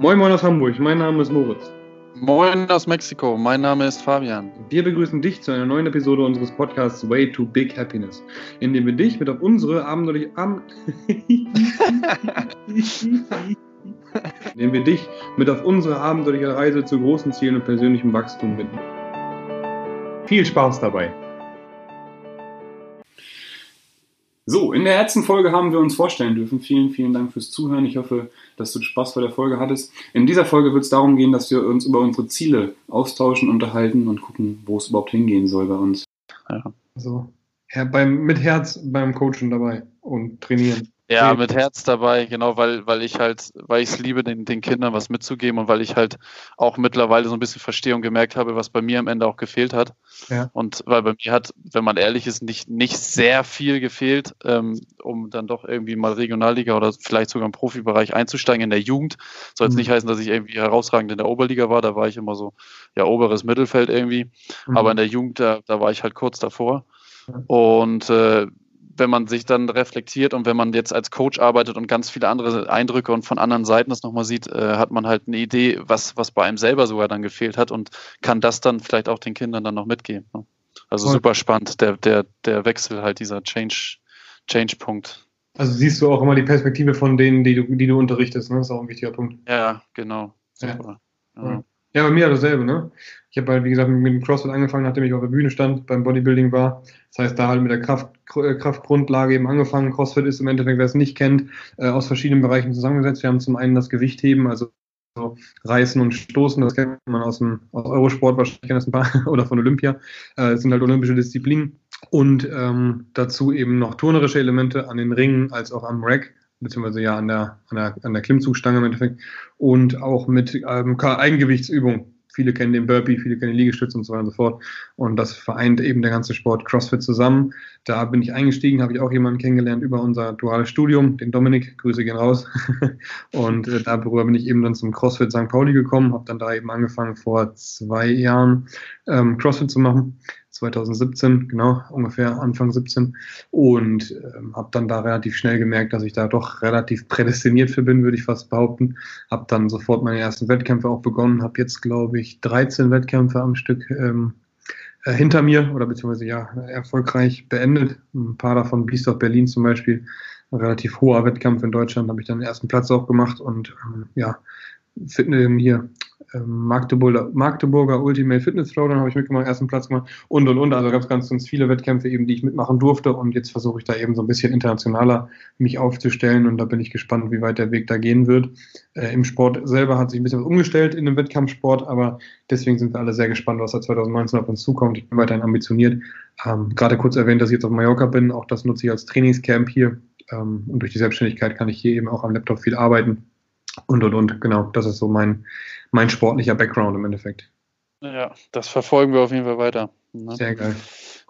Moin Moin aus Hamburg, mein Name ist Moritz. Moin aus Mexiko, mein Name ist Fabian. Wir begrüßen dich zu einer neuen Episode unseres Podcasts Way to Big Happiness, in dem wir dich mit auf unsere abenteuerliche Ab indem wir dich mit auf unsere abenteuerliche Reise zu großen Zielen und persönlichem Wachstum bitten. Viel Spaß dabei! So, in der letzten Folge haben wir uns vorstellen dürfen. Vielen, vielen Dank fürs Zuhören. Ich hoffe, dass du Spaß bei der Folge hattest. In dieser Folge wird es darum gehen, dass wir uns über unsere Ziele austauschen, unterhalten und gucken, wo es überhaupt hingehen soll bei uns. Ja. Also, ja, beim, mit Herz beim Coachen dabei und trainieren. Ja, mit Herz dabei, genau, weil, weil ich halt, weil ich es liebe, den, den Kindern was mitzugeben und weil ich halt auch mittlerweile so ein bisschen verstehe und gemerkt habe, was bei mir am Ende auch gefehlt hat. Ja. Und weil bei mir hat, wenn man ehrlich ist, nicht, nicht sehr viel gefehlt, ähm, um dann doch irgendwie mal Regionalliga oder vielleicht sogar im Profibereich einzusteigen in der Jugend. Soll jetzt Mhm. nicht heißen, dass ich irgendwie herausragend in der Oberliga war, da war ich immer so, ja, oberes Mittelfeld irgendwie. Mhm. Aber in der Jugend, da, da war ich halt kurz davor. Und äh, wenn man sich dann reflektiert und wenn man jetzt als Coach arbeitet und ganz viele andere Eindrücke und von anderen Seiten das nochmal sieht, äh, hat man halt eine Idee, was, was bei einem selber sogar dann gefehlt hat und kann das dann vielleicht auch den Kindern dann noch mitgeben. ne? Also Voll. super spannend, der, der, der Wechsel halt, dieser Change, Change-Punkt. Also siehst du auch immer die Perspektive von denen, die du, die du unterrichtest, ne? Das ist auch ein wichtiger Punkt. Ja, genau. Super. Ja. Ja. Ja, bei mir dasselbe, ne? Ich habe halt, wie gesagt, mit dem CrossFit angefangen, nachdem ich auf der Bühne stand, beim Bodybuilding war. Das heißt, da halt mit der Kraft, äh, Kraftgrundlage eben angefangen. CrossFit ist im Endeffekt, wer es nicht kennt, äh, aus verschiedenen Bereichen zusammengesetzt. Wir haben zum einen das Gewichtheben, also so Reißen und Stoßen, das kennt man aus dem aus Eurosport wahrscheinlich das ein paar oder von Olympia. Äh, das sind halt olympische Disziplinen. Und ähm, dazu eben noch turnerische Elemente an den Ringen als auch am Rack, beziehungsweise ja an der, an der, an der Klimmzugstange im Endeffekt. Und auch mit ähm, Eigengewichtsübungen. Viele kennen den Burpee, viele kennen den Liegestütz und so weiter und so fort. Und das vereint eben der ganze Sport CrossFit zusammen. Da bin ich eingestiegen, habe ich auch jemanden kennengelernt über unser duales Studium, den Dominik, Grüße gehen raus. und äh, darüber bin ich eben dann zum CrossFit St. Pauli gekommen, habe dann da eben angefangen vor zwei Jahren ähm, CrossFit zu machen. 2017, genau, ungefähr Anfang 17. Und ähm, habe dann da relativ schnell gemerkt, dass ich da doch relativ prädestiniert für bin, würde ich fast behaupten. Habe dann sofort meine ersten Wettkämpfe auch begonnen, habe jetzt, glaube ich, 13 Wettkämpfe am Stück ähm, äh, hinter mir oder beziehungsweise ja erfolgreich beendet. Ein paar davon Biesdorf Berlin zum Beispiel. Ein relativ hoher Wettkampf in Deutschland, habe ich dann den ersten Platz auch gemacht und ähm, ja, Fitness hier ähm, Magdeburger, Magdeburger Ultimate Fitness Throwdown habe ich mitgemacht, ersten Platz gemacht und und und. Also gab es ganz, ganz viele Wettkämpfe eben, die ich mitmachen durfte und jetzt versuche ich da eben so ein bisschen internationaler mich aufzustellen und da bin ich gespannt, wie weit der Weg da gehen wird. Äh, Im Sport selber hat sich ein bisschen was umgestellt in dem Wettkampfsport, aber deswegen sind wir alle sehr gespannt, was da 2019 auf uns zukommt. Ich bin weiterhin ambitioniert. Ähm, Gerade kurz erwähnt, dass ich jetzt auf Mallorca bin, auch das nutze ich als Trainingscamp hier ähm, und durch die Selbstständigkeit kann ich hier eben auch am Laptop viel arbeiten und und und. Genau, das ist so mein mein sportlicher Background im Endeffekt. ja, das verfolgen wir auf jeden Fall weiter. ne? Sehr geil.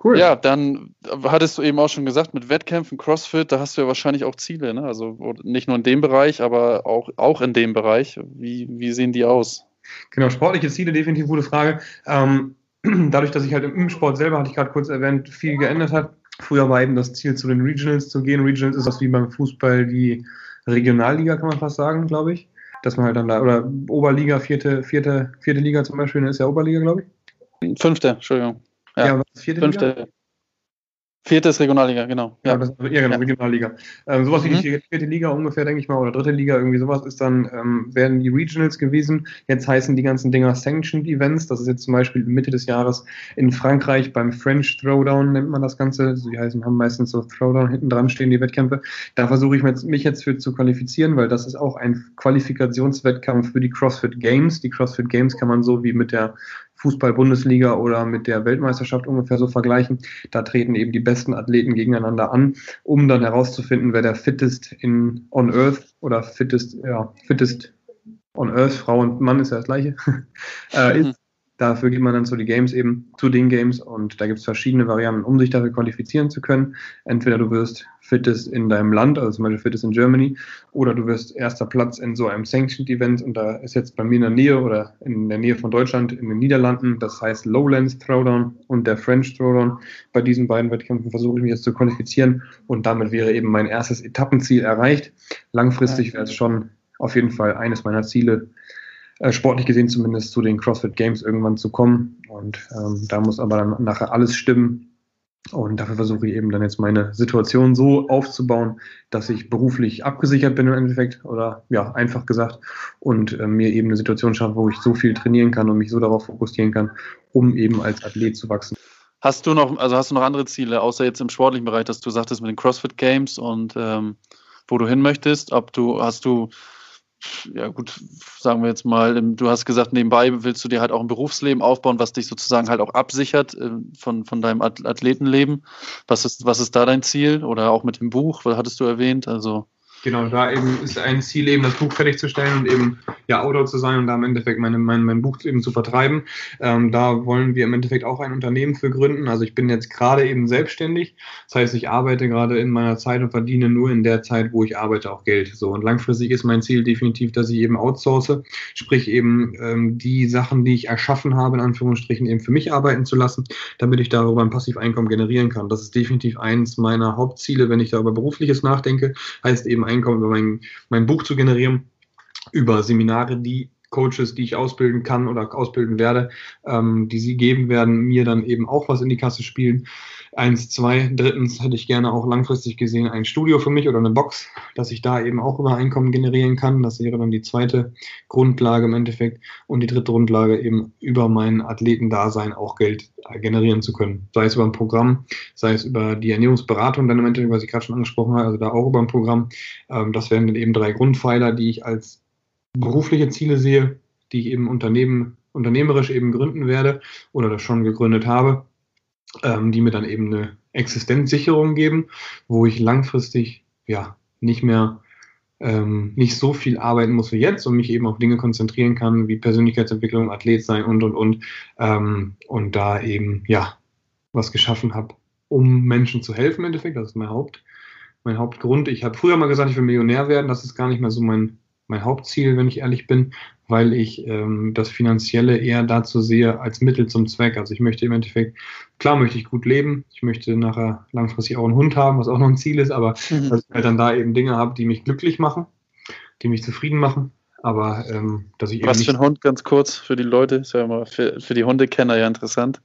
Cool. Ja, dann hattest du eben auch schon gesagt, mit Wettkämpfen, CrossFit, da hast du ja wahrscheinlich auch Ziele, ne? Also nicht nur in dem Bereich, aber auch, auch in dem Bereich. Wie, wie sehen die aus? Genau, sportliche Ziele, definitiv gute Frage. Ähm, dadurch, dass ich halt im Sport selber, hatte ich gerade kurz erwähnt, viel geändert hat. Früher war eben das Ziel, zu den Regionals zu gehen. Regionals ist das wie beim Fußball die Regionalliga, kann man fast sagen, glaube ich. Dass man halt dann da, oder Oberliga, vierte, vierte, vierte Liga zum Beispiel, das ist ja Oberliga, glaube ich. Fünfte, Entschuldigung. Ja, was ist vierte Liga? Vierte ist Regionalliga, genau. Ja, Ja. das, ja genau, Ja. Regionalliga. Ähm, sowas wie Mhm. die vierte Liga ungefähr, denke ich mal, oder dritte Liga, irgendwie sowas ist dann, ähm, werden die Regionals gewesen. Jetzt heißen die ganzen Dinger Sanctioned Events. Das ist jetzt zum Beispiel Mitte des Jahres in Frankreich beim French Throwdown nennt man das Ganze. Also die heißen, haben meistens so Throwdown hinten dran stehen, die Wettkämpfe. Da versuche ich mich jetzt für zu qualifizieren, weil das ist auch ein Qualifikationswettkampf für die CrossFit Games. Die CrossFit Games kann man so wie mit der Fußball-Bundesliga oder mit der Weltmeisterschaft ungefähr so vergleichen. Da treten eben die besten Athleten gegeneinander an, um dann herauszufinden, wer der fittest in on Earth oder fittest, ja, fittest on Earth, Frau und Mann ist ja das gleiche, äh, ist. Dafür geht man dann zu den Games eben, zu den Games und da gibt es verschiedene Varianten, um sich dafür qualifizieren zu können. Entweder du wirst fittest in deinem Land, also zum Beispiel fittest in Germany, oder du wirst erster Platz in so einem Sanctioned Event und da ist jetzt bei mir in der Nähe oder in der Nähe von Deutschland in den Niederlanden, das heißt Lowlands Throwdown und der French Throwdown. Bei diesen beiden Wettkämpfen versuche ich mich jetzt zu qualifizieren und damit wäre eben mein erstes Etappenziel erreicht. Langfristig wäre es schon auf jeden Fall eines meiner Ziele, äh, sportlich gesehen zumindest zu den CrossFit Games irgendwann zu kommen. Und ähm, da muss aber dann nachher alles stimmen. Und dafür versuche ich eben dann jetzt meine Situation so aufzubauen, dass ich beruflich abgesichert bin im Endeffekt oder ja, einfach gesagt und äh, mir eben eine Situation schaffe, wo ich so viel trainieren kann und mich so darauf fokussieren kann, um eben als Athlet zu wachsen. Hast du noch, also hast du noch andere Ziele, außer jetzt im sportlichen Bereich, dass du sagtest mit den CrossFit Games und ähm, wo du hin möchtest? Ob du, hast du ja gut, sagen wir jetzt mal, du hast gesagt, nebenbei willst du dir halt auch ein Berufsleben aufbauen, was dich sozusagen halt auch absichert äh, von, von deinem Athletenleben. Was ist, was ist da dein Ziel? Oder auch mit dem Buch, was hattest du erwähnt? Also Genau, da eben ist ein Ziel, eben das Buch fertigzustellen und eben ja Autor zu sein und da im Endeffekt meine, mein, mein Buch eben zu vertreiben. Ähm, da wollen wir im Endeffekt auch ein Unternehmen für gründen. Also ich bin jetzt gerade eben selbstständig. Das heißt, ich arbeite gerade in meiner Zeit und verdiene nur in der Zeit, wo ich arbeite, auch Geld. So und langfristig ist mein Ziel definitiv, dass ich eben outsource, sprich eben ähm, die Sachen, die ich erschaffen habe, in Anführungsstrichen eben für mich arbeiten zu lassen, damit ich darüber ein Passiveinkommen generieren kann. Das ist definitiv eins meiner Hauptziele, wenn ich darüber berufliches nachdenke, heißt eben Einkommen über mein, mein Buch zu generieren, über Seminare, die Coaches, die ich ausbilden kann oder ausbilden werde, ähm, die sie geben werden, mir dann eben auch was in die Kasse spielen. Eins, zwei. Drittens hätte ich gerne auch langfristig gesehen ein Studio für mich oder eine Box, dass ich da eben auch über Einkommen generieren kann. Das wäre dann die zweite Grundlage im Endeffekt. Und die dritte Grundlage eben über mein Athletendasein auch Geld generieren zu können. Sei es über ein Programm, sei es über die Ernährungsberatung dann im Endeffekt, was ich gerade schon angesprochen habe, also da auch über ein Programm. Ähm, das wären dann eben drei Grundpfeiler, die ich als berufliche Ziele sehe, die ich eben Unternehmen, unternehmerisch eben gründen werde oder das schon gegründet habe ähm, die mir dann eben eine Existenzsicherung geben, wo ich langfristig ja nicht mehr ähm, nicht so viel arbeiten muss wie jetzt und mich eben auf Dinge konzentrieren kann, wie Persönlichkeitsentwicklung, Athlet sein und und und ähm, und da eben ja was geschaffen habe, um Menschen zu helfen im Endeffekt. Das ist mein Haupt mein Hauptgrund. Ich habe früher mal gesagt, ich will Millionär werden. Das ist gar nicht mehr so mein mein Hauptziel, wenn ich ehrlich bin, weil ich ähm, das Finanzielle eher dazu sehe als Mittel zum Zweck. Also ich möchte im Endeffekt, klar möchte ich gut leben, ich möchte nachher langfristig auch einen Hund haben, was auch noch ein Ziel ist, aber mhm. dass ich halt dann da eben Dinge habe, die mich glücklich machen, die mich zufrieden machen. Aber ähm, dass ich Was für ein Hund, ganz kurz, für die Leute, ist ja immer für, für die Hundekenner ja interessant.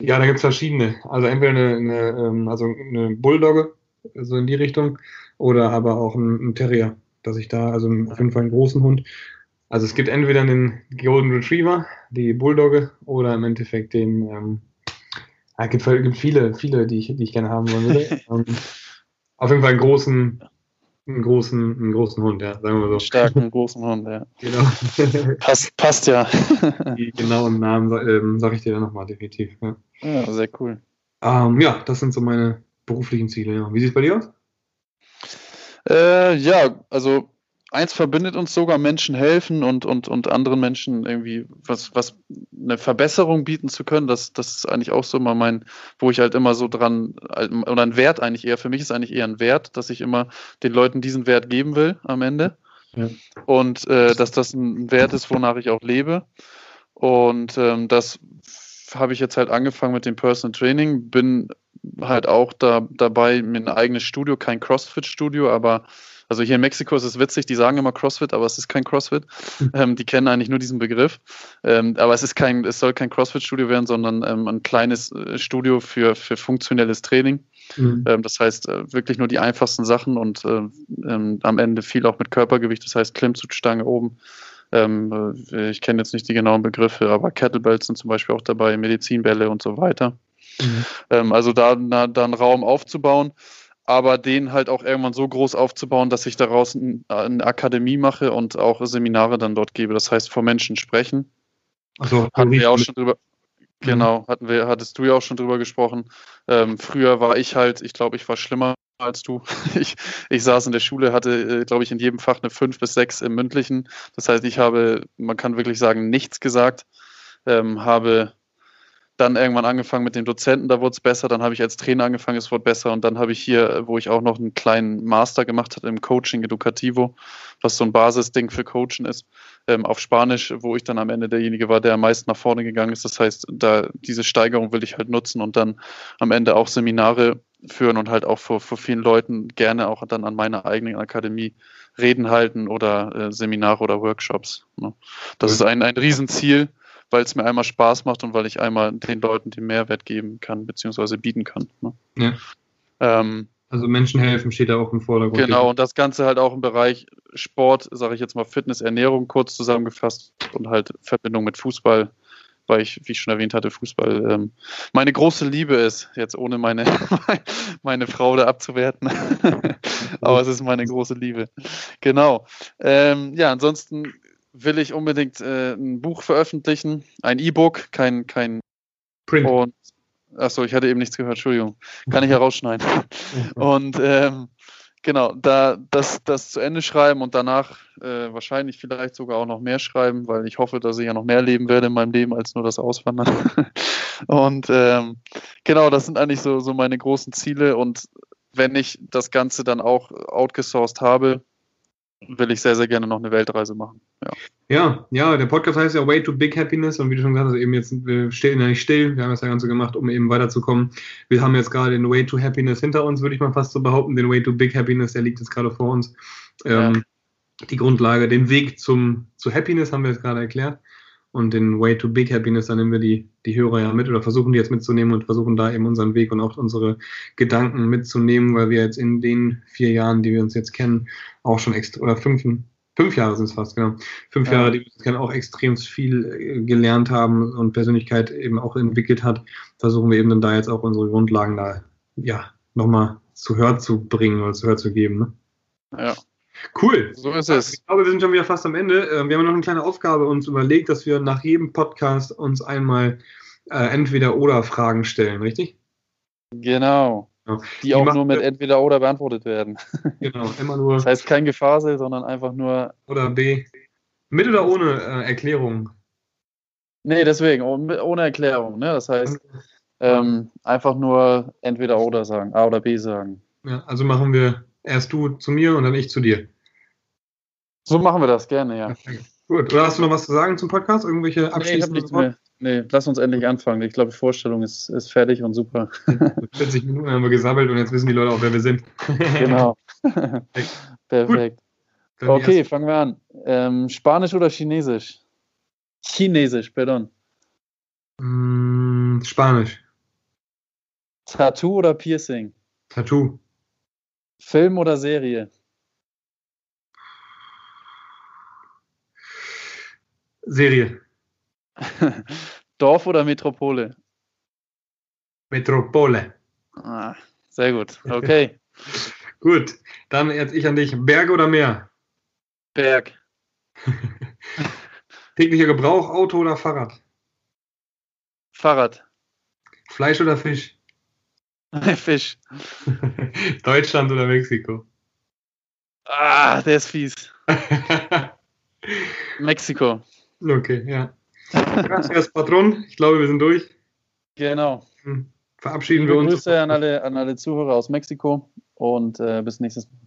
Ja, da gibt es verschiedene. Also entweder eine, eine, ähm, also eine Bulldogge, so in die Richtung, oder aber auch ein, ein Terrier dass ich da, also auf jeden Fall einen großen Hund. Also es gibt entweder den Golden Retriever, die Bulldogge, oder im Endeffekt den, ähm, ja, gibt, gibt viele, viele, die ich, die ich gerne haben würde. ähm, auf jeden Fall einen großen, einen großen, einen großen Hund, ja, sagen wir so. Starken, großen Hund, ja. Genau. passt, passt ja. die genauen Namen ähm, sage ich dir dann nochmal definitiv. Ja. ja, sehr cool. Ähm, ja, das sind so meine beruflichen Ziele. Ja. Wie sieht es bei dir aus? Äh, ja, also eins verbindet uns sogar, Menschen helfen und, und, und anderen Menschen irgendwie was, was eine Verbesserung bieten zu können. Das, das ist eigentlich auch so mal mein, wo ich halt immer so dran, oder ein Wert eigentlich eher, für mich ist eigentlich eher ein Wert, dass ich immer den Leuten diesen Wert geben will am Ende. Ja. Und äh, dass das ein Wert ist, wonach ich auch lebe. Und ähm, das habe ich jetzt halt angefangen mit dem Personal Training, bin halt auch da, dabei, mir ein eigenes Studio, kein CrossFit-Studio, aber also hier in Mexiko ist es witzig, die sagen immer CrossFit, aber es ist kein CrossFit. Hm. Ähm, die kennen eigentlich nur diesen Begriff. Ähm, aber es ist kein, es soll kein CrossFit-Studio werden, sondern ähm, ein kleines äh, Studio für, für funktionelles Training. Mhm. das heißt, äh, wirklich nur die einfachsten Sachen und äh, ähm, am Ende viel auch mit Körpergewicht, das heißt Klimmzugstange oben. Ähm, äh, ich kenne jetzt nicht die genauen Begriffe, aber Kettlebells sind zum Beispiel auch dabei, Medizinbälle und so weiter. Mhm. Ähm, also da, na, da einen Raum aufzubauen, aber den halt auch irgendwann so groß aufzubauen, dass ich daraus ein, eine Akademie mache und auch Seminare dann dort gebe. Das heißt, vor Menschen sprechen. Also hatten wir auch schon drüber. Mhm. Genau, hatten wir, hattest du ja auch schon drüber gesprochen. Ähm, früher war ich halt, ich glaube, ich war schlimmer als du. Ich, ich saß in der Schule, hatte, äh, glaube ich, in jedem Fach eine 5 bis 6 im mündlichen. Das heißt, ich habe, man kann wirklich sagen, nichts gesagt, ähm, habe dann irgendwann angefangen mit dem Dozenten, da wurde es besser. Dann habe ich als Trainer angefangen, es wurde besser. Und dann habe ich hier, wo ich auch noch einen kleinen Master gemacht habe im Coaching Educativo, was so ein Basisding für Coachen ist, ähm, auf Spanisch, wo ich dann am Ende derjenige war, der am meisten nach vorne gegangen ist. Das heißt, da diese Steigerung will ich halt nutzen und dann am Ende auch Seminare führen und halt auch vor, vor vielen Leuten gerne auch dann an meiner eigenen Akademie Reden halten oder äh, Seminare oder Workshops. Ne? Das ist ein, ein Riesenziel weil es mir einmal Spaß macht und weil ich einmal den Leuten den Mehrwert geben kann, beziehungsweise bieten kann. Ne? Ja. Ähm, also Menschen helfen steht da auch im Vordergrund. Genau, und das Ganze halt auch im Bereich Sport, sage ich jetzt mal Fitness, Ernährung kurz zusammengefasst und halt Verbindung mit Fußball, weil ich, wie ich schon erwähnt hatte, Fußball ähm, meine große Liebe ist, jetzt ohne meine, meine Frau da abzuwerten. Aber es ist meine große Liebe. Genau. Ähm, ja, ansonsten will ich unbedingt äh, ein Buch veröffentlichen, ein E-Book, kein, kein Print. Und, achso, ich hatte eben nichts gehört, Entschuldigung. Kann ich herausschneiden. und ähm, genau, da das, das zu Ende schreiben und danach äh, wahrscheinlich vielleicht sogar auch noch mehr schreiben, weil ich hoffe, dass ich ja noch mehr leben werde in meinem Leben als nur das Auswandern. und ähm, genau, das sind eigentlich so, so meine großen Ziele und wenn ich das Ganze dann auch outgesourced habe, will ich sehr, sehr gerne noch eine Weltreise machen. Ja. ja, ja, der Podcast heißt ja Way to Big Happiness und wie du schon gesagt hast, eben jetzt, wir stehen ja nicht still, wir haben das ja Ganze gemacht, um eben weiterzukommen. Wir haben jetzt gerade den Way to Happiness hinter uns, würde ich mal fast so behaupten. Den Way to Big Happiness, der liegt jetzt gerade vor uns. Ähm, ja. Die Grundlage, den Weg zum, zu Happiness haben wir jetzt gerade erklärt und den Way to Big Happiness, da nehmen wir die, die Hörer ja mit oder versuchen die jetzt mitzunehmen und versuchen da eben unseren Weg und auch unsere Gedanken mitzunehmen, weil wir jetzt in den vier Jahren, die wir uns jetzt kennen, auch schon extra, oder fünf, fünf Jahre sind es fast, genau, fünf ja. Jahre, die wir uns kennen, auch extrem viel äh, gelernt haben und Persönlichkeit eben auch entwickelt hat, versuchen wir eben dann da jetzt auch unsere Grundlagen da, ja, nochmal zu Hör zu bringen oder zu Hör zu geben. Ne? Ja. Cool. So ist es. Ich glaube, wir sind schon wieder fast am Ende. Ähm, wir haben noch eine kleine Aufgabe uns überlegt, dass wir nach jedem Podcast uns einmal äh, entweder oder Fragen stellen, richtig? Genau. Ja. Die, Die, auch nur mit entweder oder beantwortet werden. Genau, immer nur. Das heißt kein Gefasel, sondern einfach nur. Oder B. Mit oder ohne äh, Erklärung? Nee, deswegen, ohne Erklärung. Ne? Das heißt, ähm, einfach nur entweder oder sagen, A oder B sagen. Ja, also machen wir erst du zu mir und dann ich zu dir. So machen wir das gerne, ja. Gut. Oder hast du noch was zu sagen zum Podcast? Irgendwelche abschließenden nee, mehr. Nee, lass uns endlich anfangen. Ich glaube, die Vorstellung ist, ist fertig und super. 40 Minuten haben wir gesammelt und jetzt wissen die Leute auch, wer wir sind. genau. Perfekt. Okay, fangen wir an. Ähm, Spanisch oder Chinesisch? Chinesisch, pardon. Mm, Spanisch. Tattoo oder Piercing? Tattoo. Film oder Serie? Serie. Dorf oder Metropole? Metropole. Ah, sehr gut. Okay. gut, dann jetzt ich an dich. Berg oder Meer? Berg. Täglicher Gebrauch, Auto oder Fahrrad? Fahrrad. Fleisch oder Fisch? Fisch. Deutschland oder Mexiko? Ah, der ist fies. Mexiko. Okay, ja. Gracias, Patron. Ich glaube, wir sind durch. Genau. Hm. Verabschieden wir uns. Grüße an alle, an alle Zuhörer aus Mexiko und äh, bis nächstes Mal.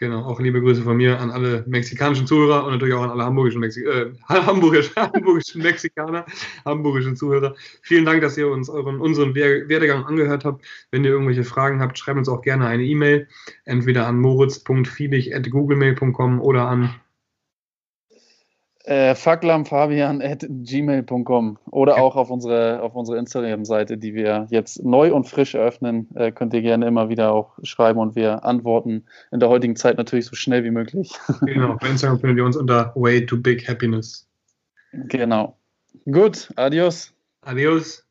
Genau, auch liebe Grüße von mir an alle mexikanischen Zuhörer und natürlich auch an alle hamburgischen, Mexi äh, hamburgischen, hamburgischen Mexikaner, hamburgischen Zuhörer. Vielen Dank, dass ihr uns euren, unseren Werdegang angehört habt. Wenn ihr irgendwelche Fragen habt, schreibt uns auch gerne eine E-Mail, entweder an moritz.fiebig.googlemail.com oder an äh, fucklamfabian.gmail.com oder ja. auch auf unsere, auf unsere Instagram-Seite, die wir jetzt neu und frisch eröffnen, äh, könnt ihr gerne immer wieder auch schreiben und wir antworten in der heutigen Zeit natürlich so schnell wie möglich. Genau, bei Instagram findet ihr uns unter Way to Big Happiness. Genau. Gut, adios. Adios.